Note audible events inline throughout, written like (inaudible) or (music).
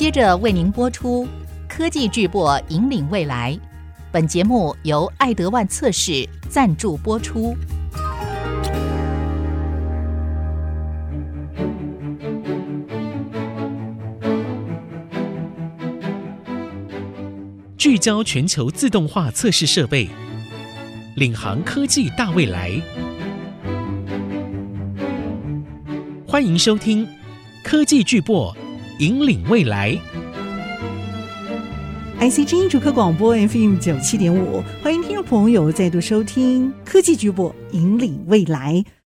接着为您播出《科技巨擘引领未来》。本节目由爱德万测试赞助播出。聚焦全球自动化测试设备，领航科技大未来。欢迎收听《科技巨擘引领未来》。IC 之音主客广播 FM 九七点五，欢迎听众朋友再度收听《科技巨播引领未来》，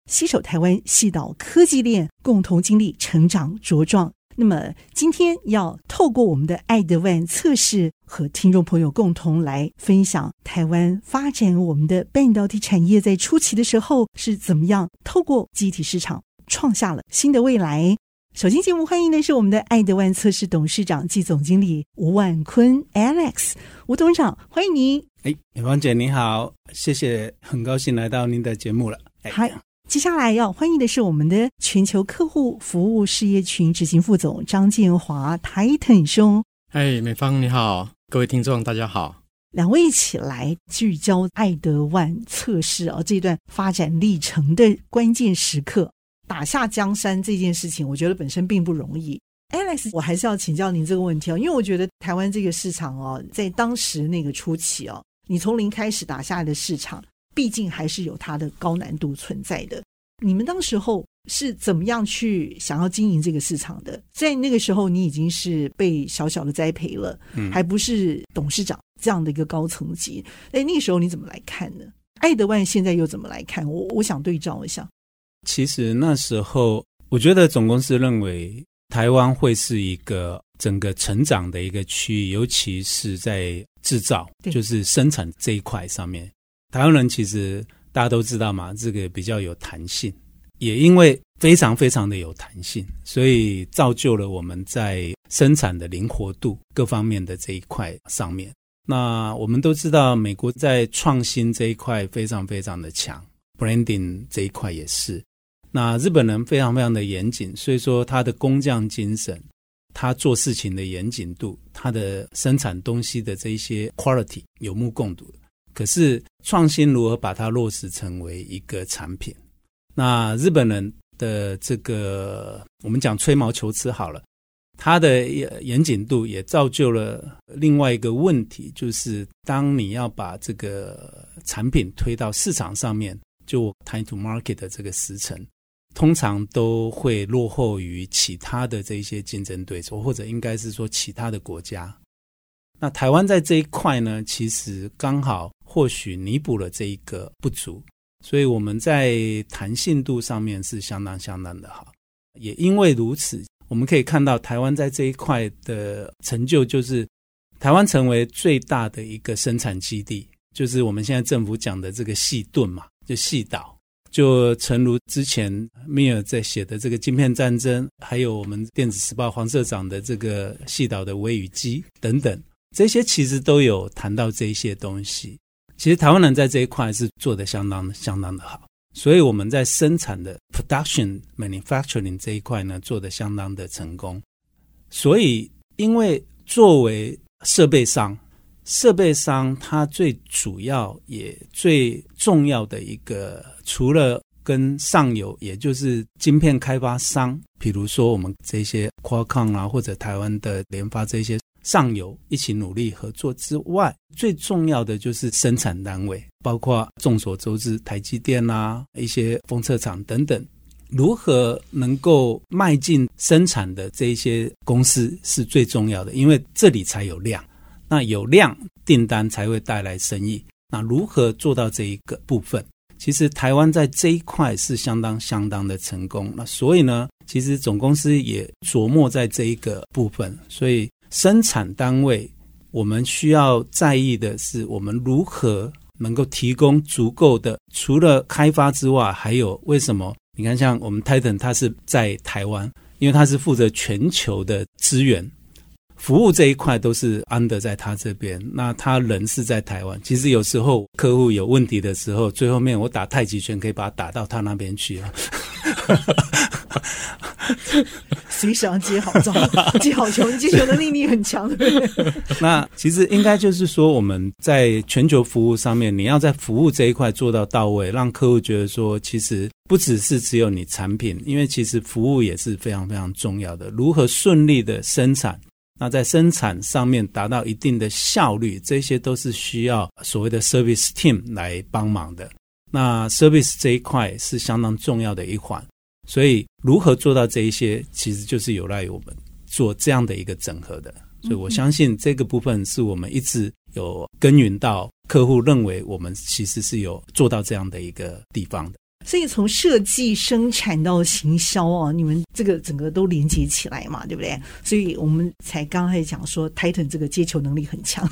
携手台湾系岛科技链，共同经历成长茁壮。那么今天要透过我们的爱德万测试，和听众朋友共同来分享台湾发展我们的半导体产业在初期的时候是怎么样透过集体市场创下了新的未来。首先节目欢迎的是我们的爱德万测试董事长暨总经理吴万坤 Alex，吴董事长，欢迎您。哎，美芳姐您好，谢谢，很高兴来到您的节目了。嗨。接下来要欢迎的是我们的全球客户服务事业群执行副总张建华，Titan 兄。嗨，美芳你好，各位听众大家好。两位一起来聚焦爱德万测试啊，这段发展历程的关键时刻，打下江山这件事情，我觉得本身并不容易。Alex，我还是要请教您这个问题哦，因为我觉得台湾这个市场哦，在当时那个初期哦，你从零开始打下来的市场。毕竟还是有它的高难度存在的。你们当时候是怎么样去想要经营这个市场的？在那个时候，你已经是被小小的栽培了，嗯，还不是董事长这样的一个高层级。哎，那个时候你怎么来看呢？爱德万现在又怎么来看？我我想对照一下。其实那时候，我觉得总公司认为台湾会是一个整个成长的一个区域，尤其是在制造，就是生产这一块上面。台湾人其实大家都知道嘛，这个比较有弹性，也因为非常非常的有弹性，所以造就了我们在生产的灵活度各方面的这一块上面。那我们都知道，美国在创新这一块非常非常的强，branding 这一块也是。那日本人非常非常的严谨，所以说他的工匠精神，他做事情的严谨度，他的生产东西的这一些 quality 有目共睹。可是创新如何把它落实成为一个产品？那日本人的这个我们讲吹毛求疵好了，它的严谨度也造就了另外一个问题，就是当你要把这个产品推到市场上面，就 time to market 的这个时程，通常都会落后于其他的这些竞争对手，或者应该是说其他的国家。那台湾在这一块呢，其实刚好。或许弥补了这一个不足，所以我们在弹性度上面是相当相当的好。也因为如此，我们可以看到台湾在这一块的成就，就是台湾成为最大的一个生产基地，就是我们现在政府讲的这个细盾嘛，就细岛。就诚如之前米尔在写的这个晶片战争，还有我们电子时报黄社长的这个细岛的微雨机等等，这些其实都有谈到这些东西。其实台湾人在这一块是做得相当相当的好，所以我们在生产的 production manufacturing 这一块呢，做得相当的成功。所以，因为作为设备上，设备商它最主要也最重要的一个，除了跟上游，也就是晶片开发商，比如说我们这些 Qualcomm 啊，或者台湾的联发这些。上游一起努力合作之外，最重要的就是生产单位，包括众所周知台积电啊，一些封测厂等等，如何能够迈进生产的这一些公司是最重要的，因为这里才有量，那有量订单才会带来生意。那如何做到这一个部分？其实台湾在这一块是相当相当的成功。那所以呢，其实总公司也琢磨在这一个部分，所以。生产单位，我们需要在意的是，我们如何能够提供足够的，除了开发之外，还有为什么？你看，像我们 Titan，它是在台湾，因为它是负责全球的资源服务这一块，都是安德在他这边。那他人是在台湾。其实有时候客户有问题的时候，最后面我打太极拳可以把他打到他那边去啊。随时要接好招，接好球，接球能力你很强，对不对？那其实应该就是说，我们在全球服务上面，你要在服务这一块做到到位，让客户觉得说，其实不只是只有你产品，因为其实服务也是非常非常重要的。如何顺利的生产，那在生产上面达到一定的效率，这些都是需要所谓的 service team 来帮忙的。那 service 这一块是相当重要的一环。所以，如何做到这一些，其实就是有赖于我们做这样的一个整合的。所以，我相信这个部分是我们一直有耕耘到客户认为我们其实是有做到这样的一个地方的。所以从设计、生产到行销啊，你们这个整个都连接起来嘛，对不对？所以我们才刚才讲说，Titan 这个接球能力很强，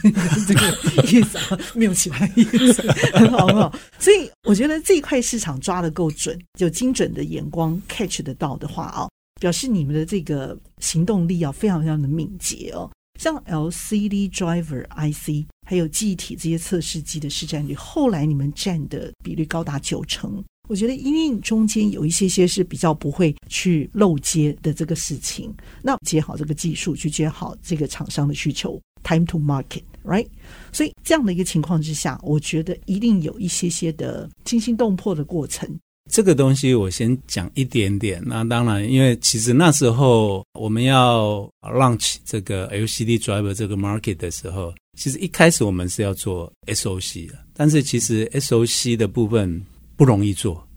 这个意思啊，没有其他意思，很好很好。所以我觉得这一块市场抓得够准，就精准的眼光 catch 得到的话啊，表示你们的这个行动力啊，非常非常的敏捷哦。像 LCD driver IC 还有记忆体这些测试机的市占率，后来你们占的比率高达九成。我觉得因为中间有一些些是比较不会去漏接的这个事情，那接好这个技术，去接好这个厂商的需求，time to market，right？所以这样的一个情况之下，我觉得一定有一些些的惊心动魄的过程。这个东西我先讲一点点。那当然，因为其实那时候我们要 launch 这个 LCD driver 这个 market 的时候，其实一开始我们是要做 SOC 的，但是其实 SOC 的部分。不容易做，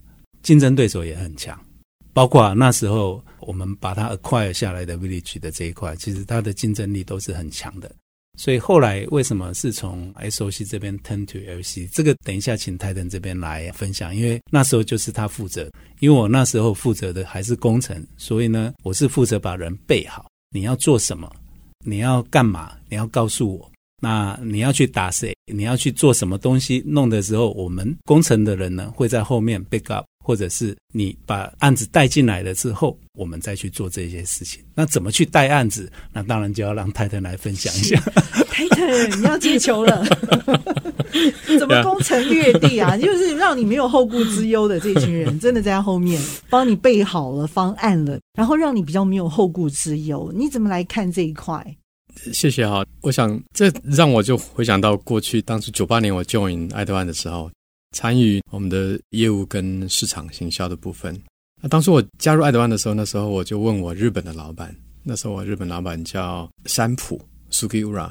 竞争对手也很强，包括那时候我们把它 acquire 下来的 Village 的这一块，其实它的竞争力都是很强的。所以后来为什么是从 SOC 这边 turn to LC？这个等一下请泰登这边来分享，因为那时候就是他负责，因为我那时候负责的还是工程，所以呢，我是负责把人备好，你要做什么，你要干嘛，你要告诉我。那你要去打谁？你要去做什么东西？弄的时候，我们工程的人呢会在后面 back up，或者是你把案子带进来了之后，我们再去做这些事情。那怎么去带案子？那当然就要让 Titan 来分享一下。(laughs) Titan，你要接球了，(laughs) 怎么攻城略地啊？就是让你没有后顾之忧的这群人，(laughs) 真的在后面帮你备好了方案了，然后让你比较没有后顾之忧。你怎么来看这一块？谢谢哈，我想这让我就回想到过去，当初九八年我 join 爱德万的时候，参与我们的业务跟市场行销的部分。那当初我加入爱德万的时候，那时候我就问我日本的老板，那时候我日本老板叫山浦 Sugiura，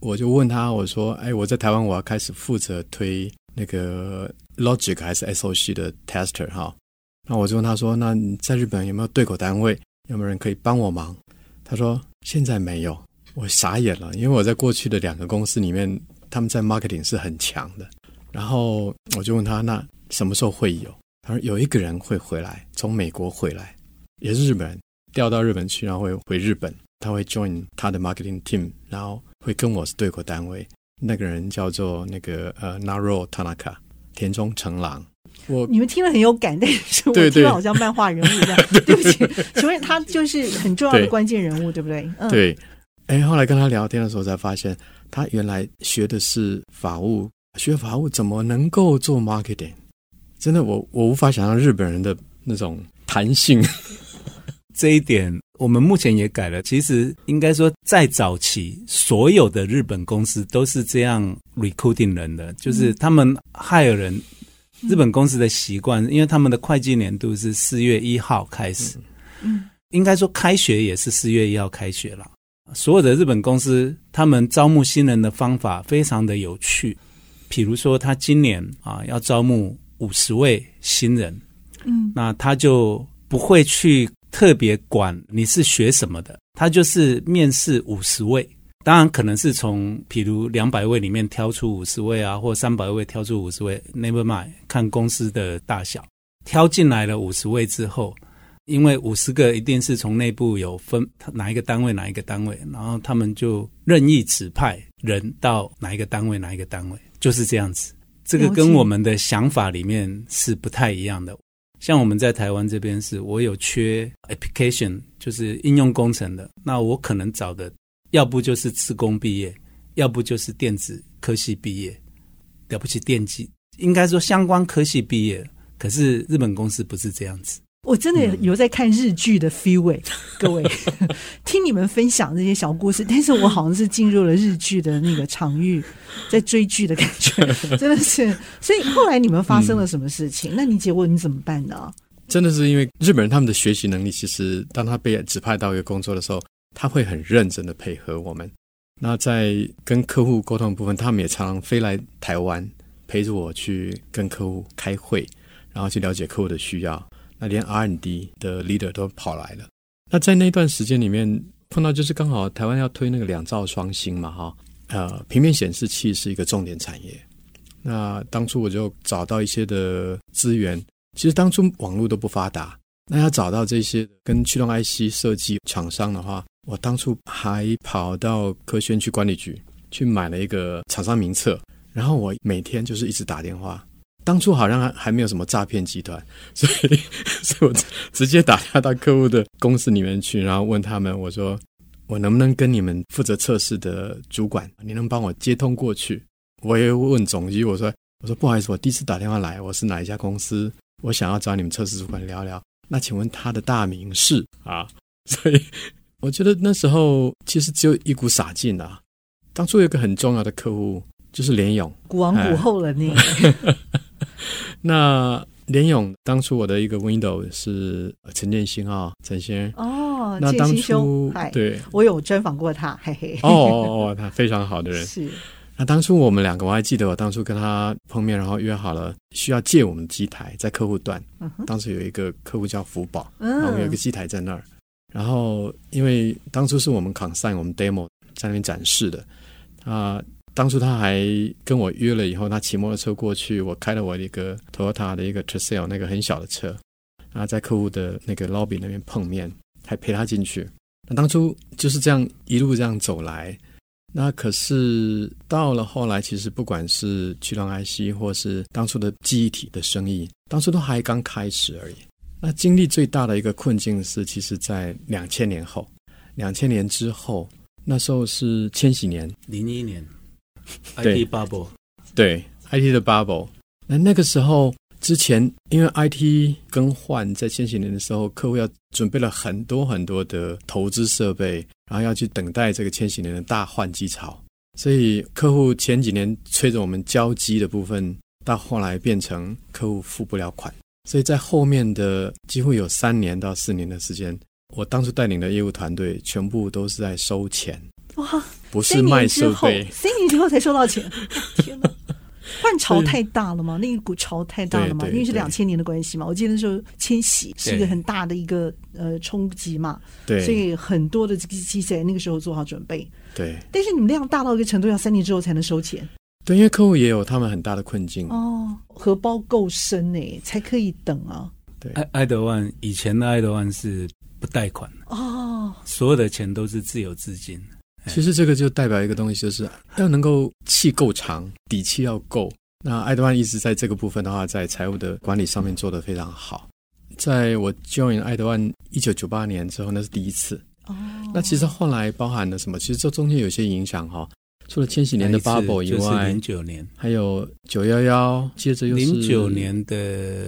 我就问他，我说：“哎，我在台湾我要开始负责推那个 Logic 还是 SOC 的 tester 哈？”那我就问他说：“那在日本有没有对口单位？有没有人可以帮我忙？”他说：“现在没有。”我傻眼了，因为我在过去的两个公司里面，他们在 marketing 是很强的。然后我就问他，那什么时候会有？他说有一个人会回来，从美国回来，也是日本人，调到日本去，然后会回日本，他会 join 他的 marketing team，然后会跟我是对口单位。那个人叫做那个呃 Naro Tanaka 田中成郎。我你们听了很有感，但是我听了好像漫画人物一样。(laughs) 对，不起，(laughs) 请问他就是很重要的关键人物，对，对不对？嗯，对。哎，后来跟他聊天的时候才发现，他原来学的是法务，学法务怎么能够做 marketing？真的，我我无法想象日本人的那种弹性。(laughs) 这一点我们目前也改了。其实应该说，在早期，所有的日本公司都是这样 recruiting 人的，就是他们 hire 人。日本公司的习惯，因为他们的会计年度是四月一号开始，嗯，应该说开学也是四月一号开学了。所有的日本公司，他们招募新人的方法非常的有趣。比如说，他今年啊要招募五十位新人，嗯，那他就不会去特别管你是学什么的，他就是面试五十位。当然，可能是从比如两百位里面挑出五十位啊，或三百位挑出五十位，never mind，看公司的大小，挑进来了五十位之后。因为五十个一定是从内部有分哪一个单位哪一个单位，然后他们就任意指派人到哪一个单位哪一个单位，就是这样子。这个跟我们的想法里面是不太一样的。像我们在台湾这边是，我有缺 application，就是应用工程的，那我可能找的要不就是资工毕业，要不就是电子科系毕业，了不起电机，应该说相关科系毕业。可是日本公司不是这样子。我真的有在看日剧的 feel 哎，(laughs) 各位 (laughs) 听你们分享这些小故事，但是我好像是进入了日剧的那个场域，在追剧的感觉，(laughs) 真的是。所以后来你们发生了什么事情？嗯、那你结果你怎么办呢？真的是因为日本人他们的学习能力，其实当他被指派到一个工作的时候，他会很认真的配合我们。那在跟客户沟通的部分，他们也常常飞来台湾陪着我去跟客户开会，然后去了解客户的需要。那连 R&D 的 leader 都跑来了。那在那段时间里面碰到，就是刚好台湾要推那个两兆双星嘛，哈，呃，平面显示器是一个重点产业。那当初我就找到一些的资源，其实当初网络都不发达，那要找到这些跟驱动 IC 设计厂商的话，我当初还跑到科学园区管理局去买了一个厂商名册，然后我每天就是一直打电话。当初好像还还没有什么诈骗集团，所以，所以我直接打电话到客户的公司里面去，然后问他们，我说我能不能跟你们负责测试的主管，你能帮我接通过去？我也问总机，我说我说不好意思，我第一次打电话来，我是哪一家公司？我想要找你们测试主管聊聊。那请问他的大名是啊？所以我觉得那时候其实只有一股傻劲啊。当初有一个很重要的客户就是联勇，古王古后了你。(laughs) 那联勇当初我的一个 window 是陈建新啊，陈先生哦，那当初对，我有专访过他，嘿嘿，哦哦哦，他 (laughs) 非常好的人是。那当初我们两个我还记得，我当初跟他碰面，然后约好了需要借我们机台在客户端。嗯、当时有一个客户叫福宝，然后有一个机台在那儿。然后因为当初是我们 consign 我们 demo 在那边展示的啊。当初他还跟我约了以后，他骑摩托车过去，我开了我的一个 Toyota 的一个 Tercel 那个很小的车，然后在客户的那个 lobby 那边碰面，还陪他进去。那当初就是这样一路这样走来，那可是到了后来，其实不管是驱动 IC 或是当初的记忆体的生意，当初都还刚开始而已。那经历最大的一个困境是，其实在两千年后，两千年之后，那时候是千禧年，零一年。IT bubble，对 IT 的 bubble。那那个时候之前，因为 IT 更换，在千禧年的时候，客户要准备了很多很多的投资设备，然后要去等待这个千禧年的大换机潮。所以客户前几年催着我们交机的部分，到后来变成客户付不了款。所以在后面的几乎有三年到四年的时间，我当初带领的业务团队全部都是在收钱。哇！不是卖设备，三年之后才收到钱。(laughs) 天哪，换潮太大了吗？那一股潮太大了吗？因为是两千年的关系嘛。我记得那时候千禧是一个很大的一个呃冲击嘛，对，所以很多的机器在那个时候做好准备。对，但是你们量大到一个程度，要三年之后才能收钱。对，因为客户也有他们很大的困境哦，荷包够深呢，才可以等啊。对，爱爱德万以前的爱德万是不贷款哦，所有的钱都是自有资金。其实这个就代表一个东西，就是要能够气够长，底气要够。那爱德万一直在这个部分的话，在财务的管理上面做得非常好。在我 join 爱德万一九九八年之后，那是第一次。哦。那其实后来包含了什么？其实这中间有些影响哈。除了千禧年的 bubble 以外，零九年还有九幺幺，接着又是零九年的，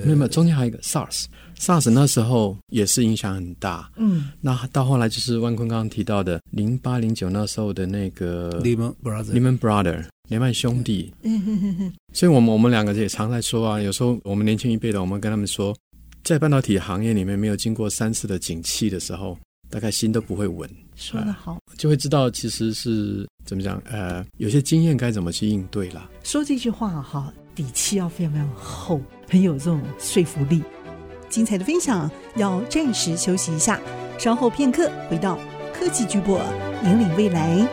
没有没有，中间还有一个 SARS。SARS 那时候也是影响很大，嗯，那到后来就是万坤刚刚提到的零八零九那时候的那个 Lehman Brothers Lehman Brothers 雷曼兄弟，嗯哼哼哼，所以我们我们两个也常在说啊，有时候我们年轻一辈的，我们跟他们说，在半导体行业里面没有经过三次的景气的时候，大概心都不会稳。说得好，就会知道其实是怎么讲，呃，有些经验该怎么去应对啦。说这句话哈，底气要非常非常厚，很有这种说服力。精彩的分享要暂时休息一下，稍后片刻回到科技巨播，引领未来。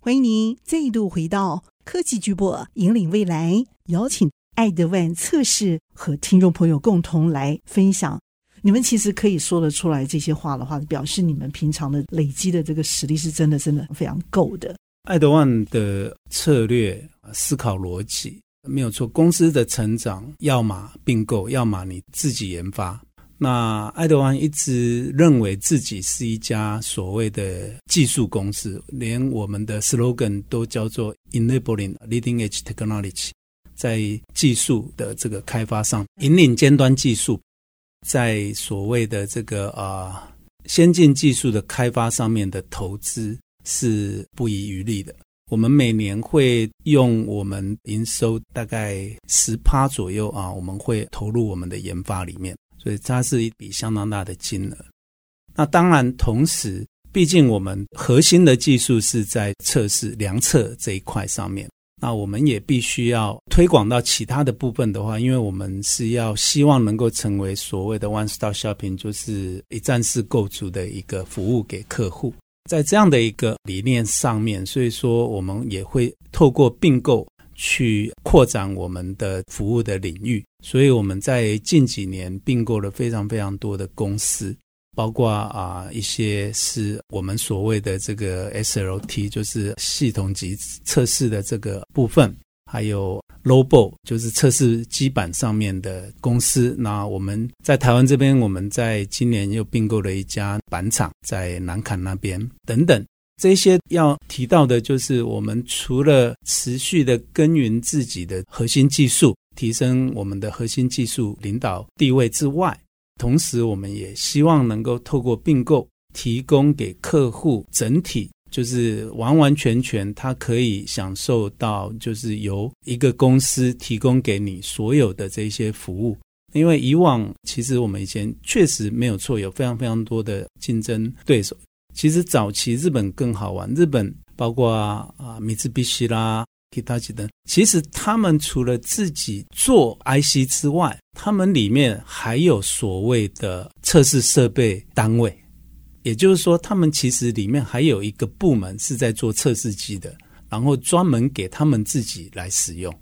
欢迎您再度回到科技巨播，引领未来。邀请爱德万测试和听众朋友共同来分享。你们其实可以说得出来这些话的话，表示你们平常的累积的这个实力是真的真的非常够的。爱德万的策略思考逻辑。没有错，公司的成长要么并购，要么你自己研发。那爱德万一直认为自己是一家所谓的技术公司，连我们的 slogan 都叫做 Enabling Leading Edge Technology，在技术的这个开发上，引领尖端技术，在所谓的这个啊先进技术的开发上面的投资是不遗余力的。我们每年会用我们营收大概十趴左右啊，我们会投入我们的研发里面，所以它是一笔相当大的金额。那当然，同时，毕竟我们核心的技术是在测试量测这一块上面，那我们也必须要推广到其他的部分的话，因为我们是要希望能够成为所谓的 one stop shopping，就是一站式购足的一个服务给客户。在这样的一个理念上面，所以说我们也会透过并购去扩展我们的服务的领域。所以我们在近几年并购了非常非常多的公司，包括啊一些是我们所谓的这个 SLT，就是系统级测试的这个部分，还有。Lobo，就是测试基板上面的公司。那我们在台湾这边，我们在今年又并购了一家板厂，在南崁那边等等。这些要提到的，就是我们除了持续的耕耘自己的核心技术，提升我们的核心技术领导地位之外，同时我们也希望能够透过并购，提供给客户整体。就是完完全全，他可以享受到，就是由一个公司提供给你所有的这些服务。因为以往其实我们以前确实没有错，有非常非常多的竞争对手。其实早期日本更好玩，日本包括啊米兹比西啦、Hitachi 等，其实他们除了自己做 IC 之外，他们里面还有所谓的测试设备单位。也就是说，他们其实里面还有一个部门是在做测试机的，然后专门给他们自己来使用。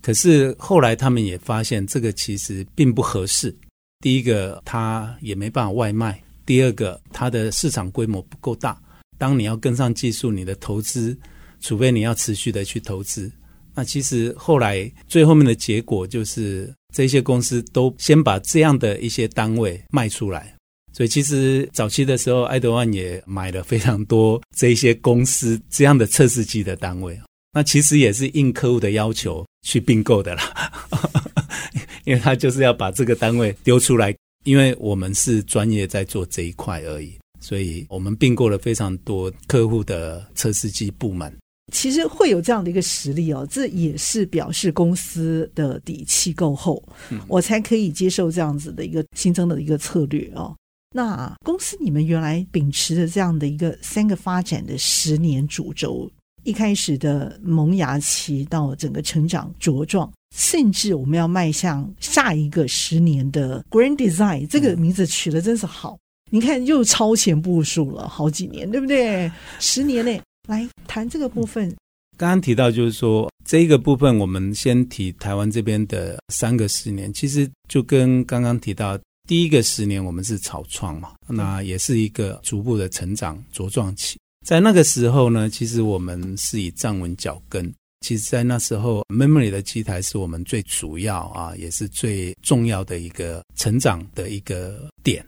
可是后来他们也发现，这个其实并不合适。第一个，它也没办法外卖；第二个，它的市场规模不够大。当你要跟上技术，你的投资，除非你要持续的去投资，那其实后来最后面的结果就是，这些公司都先把这样的一些单位卖出来。所以其实早期的时候，爱德万也买了非常多这些公司这样的测试机的单位。那其实也是应客户的要求去并购的啦，(laughs) 因为他就是要把这个单位丢出来，因为我们是专业在做这一块而已，所以我们并购了非常多客户的测试机部门。其实会有这样的一个实力哦，这也是表示公司的底气够厚，嗯，我才可以接受这样子的一个新增的一个策略哦。那公司你们原来秉持着这样的一个三个发展的十年主轴，一开始的萌芽期到整个成长茁壮，甚至我们要迈向下一个十年的 Grand Design，这个名字取得真是好。你看又超前部署了好几年，对不对？十年内来谈这个部分。刚刚提到就是说这个部分，我们先提台湾这边的三个十年，其实就跟刚刚提到。第一个十年，我们是草创嘛，那也是一个逐步的成长茁壮期。在那个时候呢，其实我们是以站稳脚跟。其实，在那时候，memory 的机台是我们最主要啊，也是最重要的一个成长的一个点。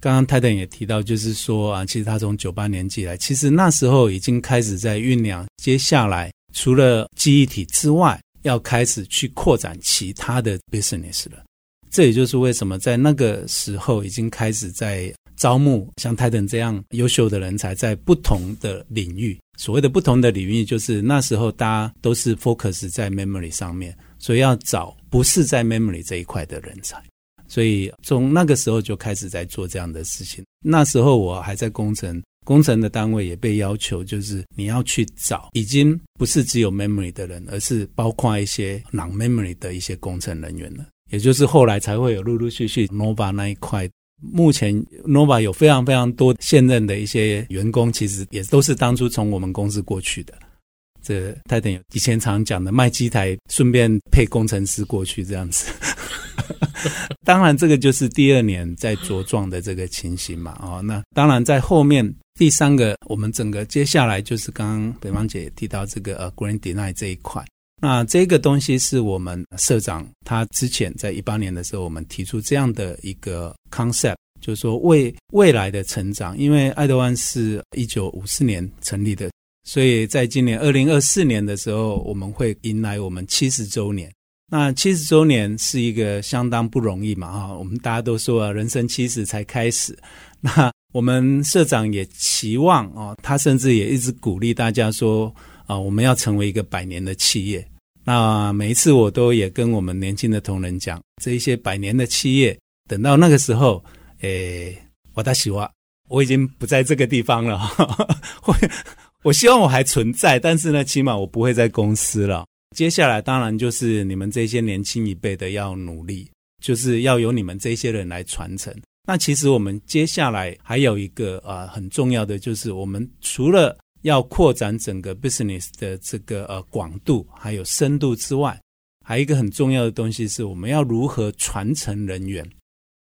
刚刚泰坦也提到，就是说啊，其实他从九八年进来，其实那时候已经开始在酝酿，接下来除了记忆体之外，要开始去扩展其他的 business 了。这也就是为什么在那个时候已经开始在招募像泰登这样优秀的人才，在不同的领域。所谓的不同的领域，就是那时候大家都是 focus 在 memory 上面，所以要找不是在 memory 这一块的人才。所以从那个时候就开始在做这样的事情。那时候我还在工程，工程的单位也被要求，就是你要去找已经不是只有 memory 的人，而是包括一些 non-memory 的一些工程人员了。也就是后来才会有陆陆续续 Nova 那一块。目前 Nova 有非常非常多现任的一些员工，其实也都是当初从我们公司过去的。这泰坦有以前常讲的卖机台，顺便配工程师过去这样子。(laughs) 当然，这个就是第二年在茁壮的这个情形嘛。哦，那当然在后面第三个，我们整个接下来就是刚刚北方姐也提到这个呃 Grand Design 这一块。那这个东西是我们社长他之前在一八年的时候，我们提出这样的一个 concept，就是说为未来的成长，因为爱德万是一九五四年成立的，所以在今年二零二四年的时候，我们会迎来我们七十周年。那七十周年是一个相当不容易嘛，哈，我们大家都说啊，人生七十才开始。(laughs) 那我们社长也期望哦，他甚至也一直鼓励大家说啊，我们要成为一个百年的企业。那每一次我都也跟我们年轻的同仁讲，这一些百年的企业，等到那个时候，诶，我大希望我已经不在这个地方了，(laughs) 会，我希望我还存在，但是呢，起码我不会在公司了。接下来当然就是你们这些年轻一辈的要努力，就是要由你们这些人来传承。那其实我们接下来还有一个啊很重要的，就是我们除了要扩展整个 business 的这个呃广度还有深度之外，还有一个很重要的东西是我们要如何传承人员，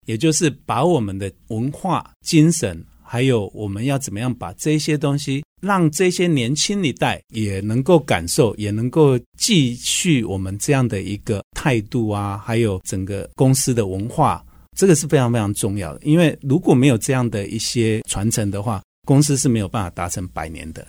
也就是把我们的文化精神。还有，我们要怎么样把这些东西让这些年轻一代也能够感受，也能够继续我们这样的一个态度啊？还有整个公司的文化，这个是非常非常重要的。因为如果没有这样的一些传承的话，公司是没有办法达成百年的。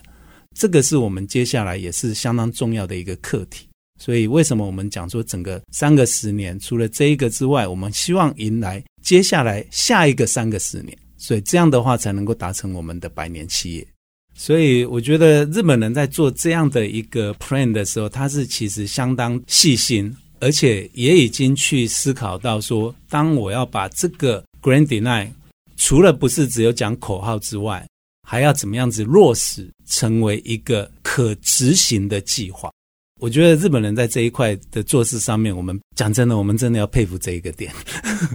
这个是我们接下来也是相当重要的一个课题。所以，为什么我们讲说整个三个十年，除了这一个之外，我们希望迎来接下来下一个三个十年。所以这样的话才能够达成我们的百年企业。所以我觉得日本人在做这样的一个 plan 的时候，他是其实相当细心，而且也已经去思考到说，当我要把这个 Grand Design 除了不是只有讲口号之外，还要怎么样子落实成为一个可执行的计划。我觉得日本人在这一块的做事上面，我们讲真的，我们真的要佩服这一个点。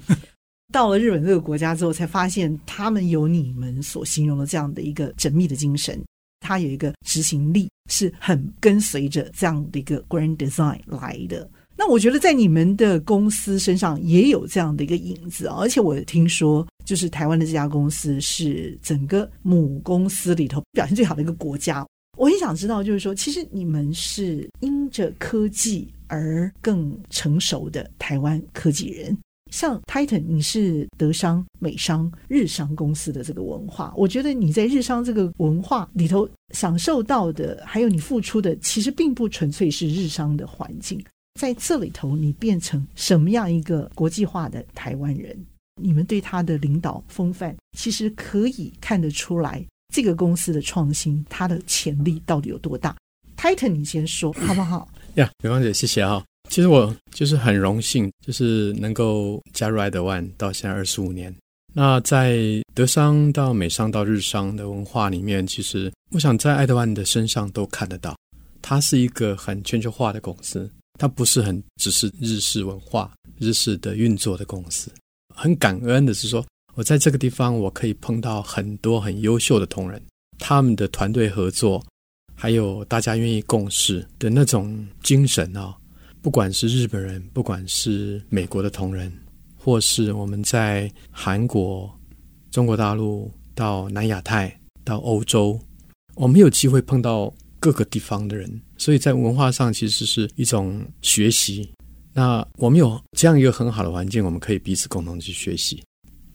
(laughs) 到了日本这个国家之后，才发现他们有你们所形容的这样的一个缜密的精神，他有一个执行力，是很跟随着这样的一个 grand design 来的。那我觉得在你们的公司身上也有这样的一个影子啊，而且我听说，就是台湾的这家公司是整个母公司里头表现最好的一个国家。我很想知道，就是说，其实你们是因着科技而更成熟的台湾科技人。像 Titan，你是德商、美商、日商公司的这个文化，我觉得你在日商这个文化里头享受到的，还有你付出的，其实并不纯粹是日商的环境。在这里头，你变成什么样一个国际化的台湾人？你们对他的领导风范，其实可以看得出来，这个公司的创新，它的潜力到底有多大？Titan，你先说好不好？呀，美芳姐，谢谢哈。其实我就是很荣幸，就是能够加入爱德万到现在二十五年。那在德商到美商到日商的文化里面，其实我想在爱德万的身上都看得到，它是一个很全球化的公司，它不是很只是日式文化、日式的运作的公司。很感恩的是说，我在这个地方我可以碰到很多很优秀的同仁，他们的团队合作，还有大家愿意共事的那种精神啊。不管是日本人，不管是美国的同仁，或是我们在韩国、中国大陆到南亚太到欧洲，我们有机会碰到各个地方的人，所以在文化上其实是一种学习。那我们有这样一个很好的环境，我们可以彼此共同去学习。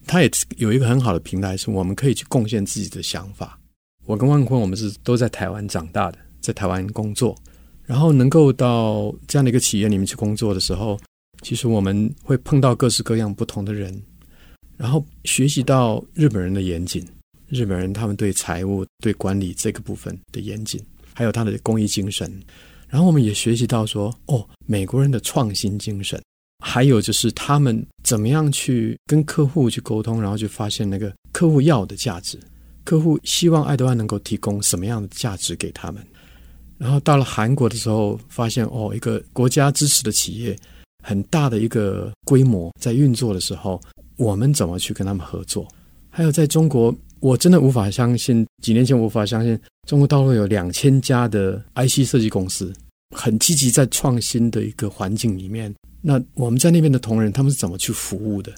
它也有一个很好的平台，是我们可以去贡献自己的想法。我跟万坤，我们是都在台湾长大的，在台湾工作。然后能够到这样的一个企业里面去工作的时候，其实我们会碰到各式各样不同的人，然后学习到日本人的严谨，日本人他们对财务、对管理这个部分的严谨，还有他的公益精神。然后我们也学习到说，哦，美国人的创新精神，还有就是他们怎么样去跟客户去沟通，然后去发现那个客户要的价值，客户希望爱德万能够提供什么样的价值给他们。然后到了韩国的时候，发现哦，一个国家支持的企业，很大的一个规模在运作的时候，我们怎么去跟他们合作？还有在中国，我真的无法相信，几年前无法相信，中国大陆有两千家的 IC 设计公司，很积极在创新的一个环境里面。那我们在那边的同仁，他们是怎么去服务的？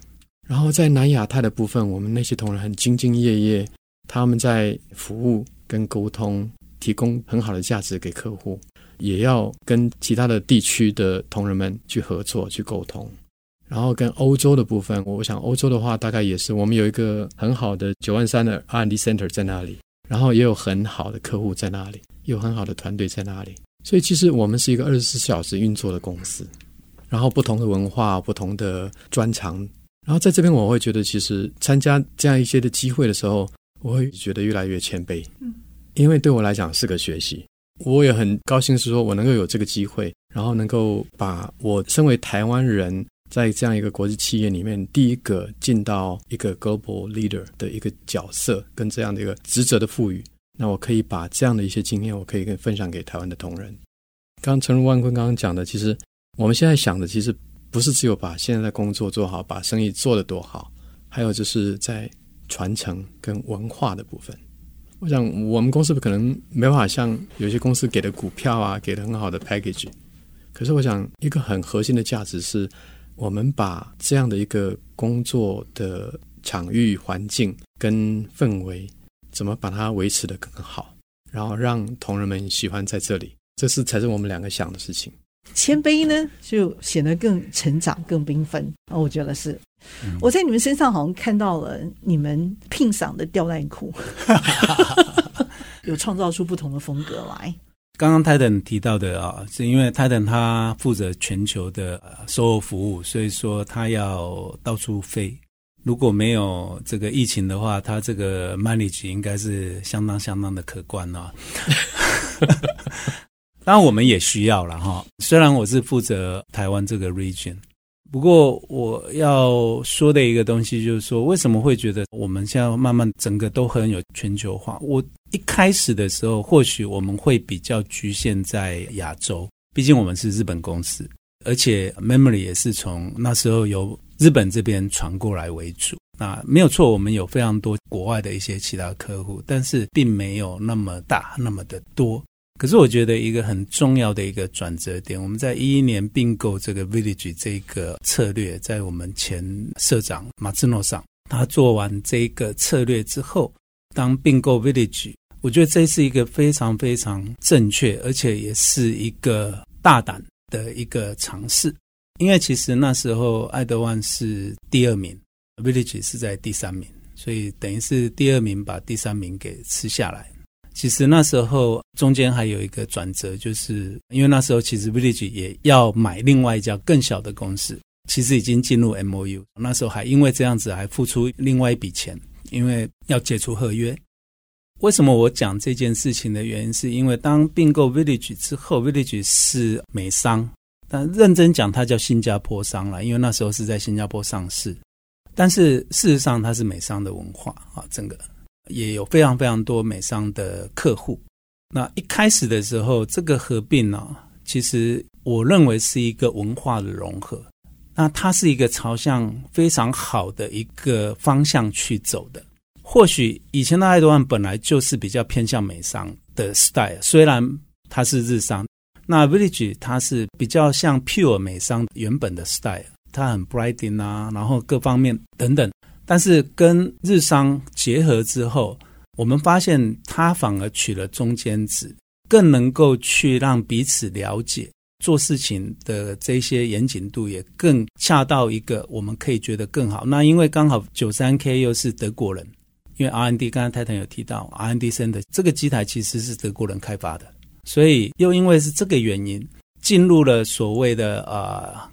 然后在南亚太的部分，我们那些同仁很兢兢业业，他们在服务跟沟通。提供很好的价值给客户，也要跟其他的地区的同仁们去合作、去沟通。然后跟欧洲的部分，我想欧洲的话，大概也是我们有一个很好的九万三的 R&D Center 在那里。然后也有很好的客户在那里，也有很好的团队在那里。所以其实我们是一个二十四小时运作的公司，然后不同的文化、不同的专长，然后在这边我会觉得，其实参加这样一些的机会的时候，我会觉得越来越谦卑。嗯，因为对我来讲是个学习，我也很高兴是说我能够有这个机会，然后能够把我身为台湾人在这样一个国际企业里面第一个进到一个 global leader 的一个角色跟这样的一个职责的赋予。那我可以把这样的一些经验，我可以跟分享给台湾的同仁。刚陈如万坤刚刚讲的，其实我们现在想的，其实不是只有把现在的工作做好，把生意做得多好，还有就是在传承跟文化的部分。我想我们公司可能没办法像有些公司给的股票啊，给的很好的 package。可是我想一个很核心的价值是，我们把这样的一个工作的场域环境跟氛围。怎么把它维持得更好，然后让同仁们喜欢在这里，这是才是我们两个想的事情。谦卑呢，就显得更成长、更缤纷。啊，我觉得是。嗯、我在你们身上好像看到了你们聘赏的吊带裤，(laughs) (laughs) 有创造出不同的风格来。刚刚泰登提到的啊，是因为泰登他负责全球的售后服务，所以说他要到处飞。如果没有这个疫情的话，他这个 manage 应该是相当相当的可观啊。(laughs) 当然，我们也需要了哈。虽然我是负责台湾这个 region，不过我要说的一个东西就是说，为什么会觉得我们现在慢慢整个都很有全球化？我一开始的时候，或许我们会比较局限在亚洲，毕竟我们是日本公司，而且 memory 也是从那时候由。日本这边传过来为主，那没有错，我们有非常多国外的一些其他客户，但是并没有那么大那么的多。可是我觉得一个很重要的一个转折点，我们在一一年并购这个 Village 这个策略，在我们前社长马志诺上他做完这个策略之后，当并购 Village，我觉得这是一个非常非常正确，而且也是一个大胆的一个尝试。因为其实那时候爱德万是第二名，Village 是在第三名，所以等于是第二名把第三名给吃下来。其实那时候中间还有一个转折，就是因为那时候其实 Village 也要买另外一家更小的公司，其实已经进入 MOU。那时候还因为这样子还付出另外一笔钱，因为要解除合约。为什么我讲这件事情的原因，是因为当并购 Village 之后，Village 是美商。但认真讲，它叫新加坡商了，因为那时候是在新加坡上市。但是事实上，它是美商的文化啊，整个也有非常非常多美商的客户。那一开始的时候，这个合并呢，其实我认为是一个文化的融合。那它是一个朝向非常好的一个方向去走的。或许以前的爱德万本来就是比较偏向美商的 style，虽然它是日商。那 Village 它是比较像 Pure 美商原本的 style，它很 brighting 啊，然后各方面等等。但是跟日商结合之后，我们发现它反而取了中间值，更能够去让彼此了解，做事情的这些严谨度也更恰到一个，我们可以觉得更好。那因为刚好九三 K 又是德国人，因为 RND 刚才泰腾有提到 RND 升的这个机台其实是德国人开发的。所以又因为是这个原因，进入了所谓的啊、呃、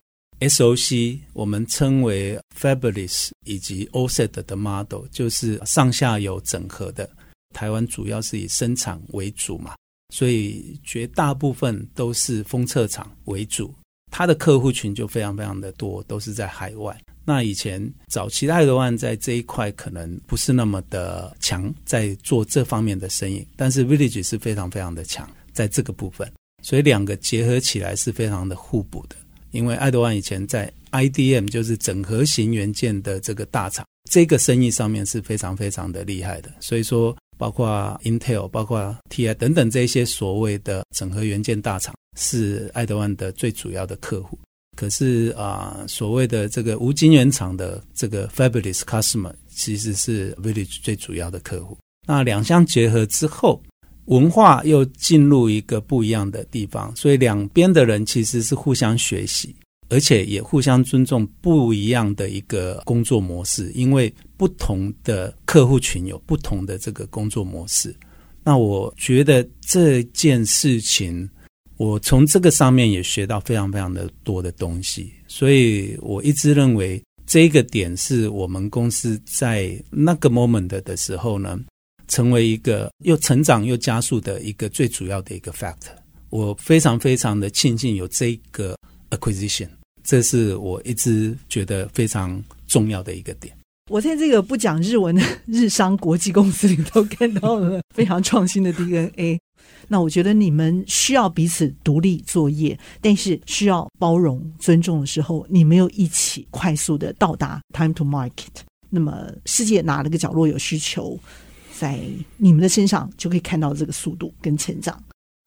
SOC，我们称为 Fabulous 以及 Oset 的 model，就是上下游整合的。台湾主要是以生产为主嘛，所以绝大部分都是封测厂为主，它的客户群就非常非常的多，都是在海外。那以前早期的爱德万在这一块可能不是那么的强，在做这方面的生意，但是 Village 是非常非常的强。在这个部分，所以两个结合起来是非常的互补的。因为爱德万以前在 IDM 就是整合型元件的这个大厂，这个生意上面是非常非常的厉害的。所以说，包括 Intel、包括 TI 等等这些所谓的整合元件大厂，是爱德万的最主要的客户。可是啊、所谓的这个无晶圆厂的这个 Fabulous Customer，其实是 Village 最主要的客户。那两相结合之后。文化又进入一个不一样的地方，所以两边的人其实是互相学习。而且也互相尊重不一样的一个工作模式，因为不同的客户群有不同的这个工作模式。那我觉得这件事情，我从这个上面也学到非常非常的多的东西，所以我一直认为这个点是我们公司在那个 moment 的时候呢，成为一个又成长又加速的一个最主要的一个 factor。我非常非常的庆幸有这个。acquisition，这是我一直觉得非常重要的一个点。我在这个不讲日文的日商国际公司里头看到了非常创新的 DNA。那我觉得你们需要彼此独立作业，但是需要包容、尊重的时候，你们又一起快速的到达 time to market。那么世界哪个角落有需求，在你们的身上就可以看到这个速度跟成长。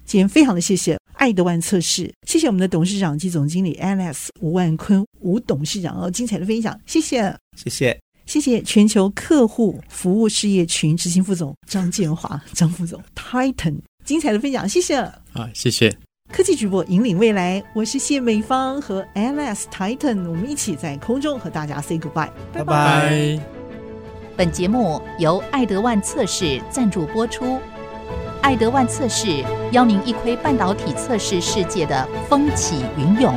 今天非常的谢谢。爱德万测试，谢谢我们的董事长及总经理 Alex 吴万坤吴董事长哦，精彩的分享，谢谢，谢谢，谢谢全球客户服务事业群执行副总张建华张副总 Titan 精彩的分享，谢谢，啊，谢谢，科技直播引领未来，我是谢美芳和 Alex Titan，我们一起在空中和大家 say goodbye，拜拜。本节目由爱德万测试赞助播出。爱德万测试邀您一窥半导体测试世界的风起云涌。